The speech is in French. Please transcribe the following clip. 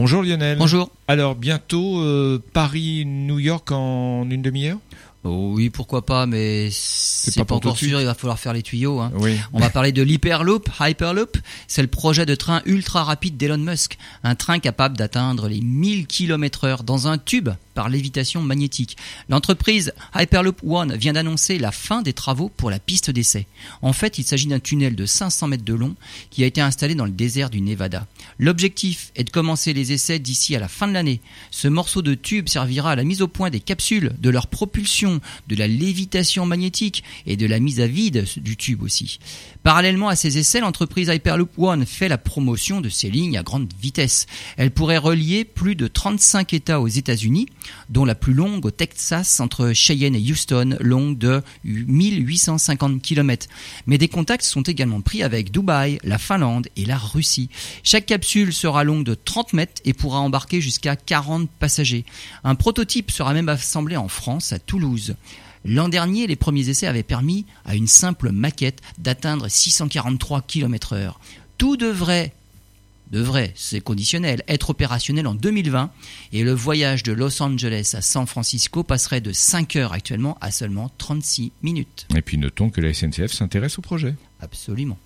Bonjour Lionel. Bonjour. Alors bientôt euh, Paris-New York en une demi-heure Oh oui, pourquoi pas, mais c'est pas encore sûr, il va falloir faire les tuyaux. Hein. Oui. On va parler de l'Hyperloop. Hyperloop, c'est le projet de train ultra rapide d'Elon Musk. Un train capable d'atteindre les 1000 km heure dans un tube par lévitation magnétique. L'entreprise Hyperloop One vient d'annoncer la fin des travaux pour la piste d'essai. En fait, il s'agit d'un tunnel de 500 mètres de long qui a été installé dans le désert du Nevada. L'objectif est de commencer les essais d'ici à la fin de l'année. Ce morceau de tube servira à la mise au point des capsules, de leur propulsion, de la lévitation magnétique et de la mise à vide du tube aussi. Parallèlement à ces essais, l'entreprise Hyperloop One fait la promotion de ces lignes à grande vitesse. Elle pourrait relier plus de 35 États aux États-Unis, dont la plus longue au Texas entre Cheyenne et Houston, longue de 1850 km. Mais des contacts sont également pris avec Dubaï, la Finlande et la Russie. Chaque capsule sera longue de 30 mètres et pourra embarquer jusqu'à 40 passagers. Un prototype sera même assemblé en France, à Toulouse. L'an dernier, les premiers essais avaient permis à une simple maquette d'atteindre 643 km heure. Tout devrait devrait, c'est conditionnel, être opérationnel en 2020 et le voyage de Los Angeles à San Francisco passerait de 5 heures actuellement à seulement 36 minutes. Et puis notons que la SNCF s'intéresse au projet. Absolument.